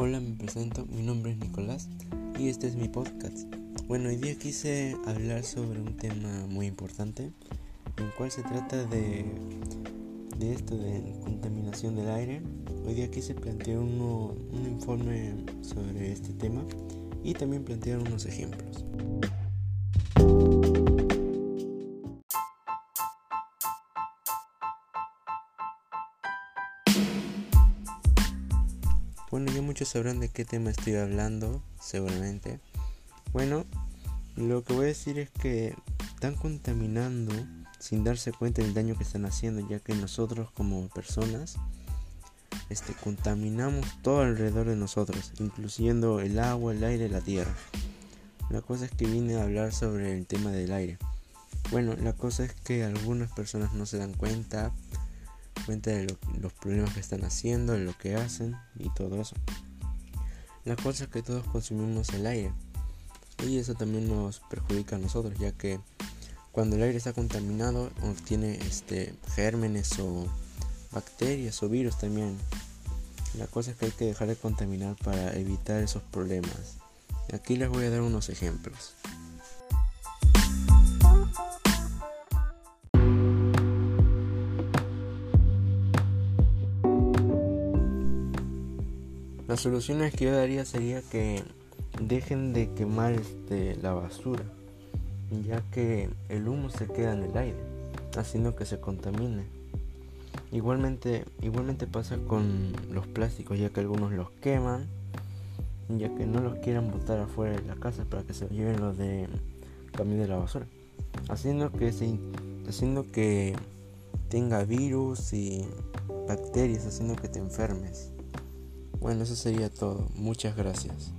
Hola, me presento, mi nombre es Nicolás y este es mi podcast. Bueno, hoy día quise hablar sobre un tema muy importante, el cual se trata de, de esto, de contaminación del aire. Hoy día quise plantear un informe sobre este tema y también plantear unos ejemplos. Bueno, ya muchos sabrán de qué tema estoy hablando, seguramente. Bueno, lo que voy a decir es que están contaminando sin darse cuenta del daño que están haciendo, ya que nosotros como personas este, contaminamos todo alrededor de nosotros, incluyendo el agua, el aire, la tierra. La cosa es que vine a hablar sobre el tema del aire. Bueno, la cosa es que algunas personas no se dan cuenta, cuenta de los problemas que están haciendo, de lo que hacen y todo eso. La cosa es que todos consumimos el aire y eso también nos perjudica a nosotros ya que cuando el aire está contaminado o tiene este, gérmenes o bacterias o virus también. La cosa es que hay que dejar de contaminar para evitar esos problemas. Aquí les voy a dar unos ejemplos. Las soluciones que yo daría sería que dejen de quemar este, la basura, ya que el humo se queda en el aire, haciendo que se contamine. Igualmente, igualmente pasa con los plásticos, ya que algunos los queman, ya que no los quieran botar afuera de la casa para que se lleven los de camión de la basura, haciendo que se, haciendo que tenga virus y bacterias, haciendo que te enfermes. Bueno, eso sería todo. Muchas gracias.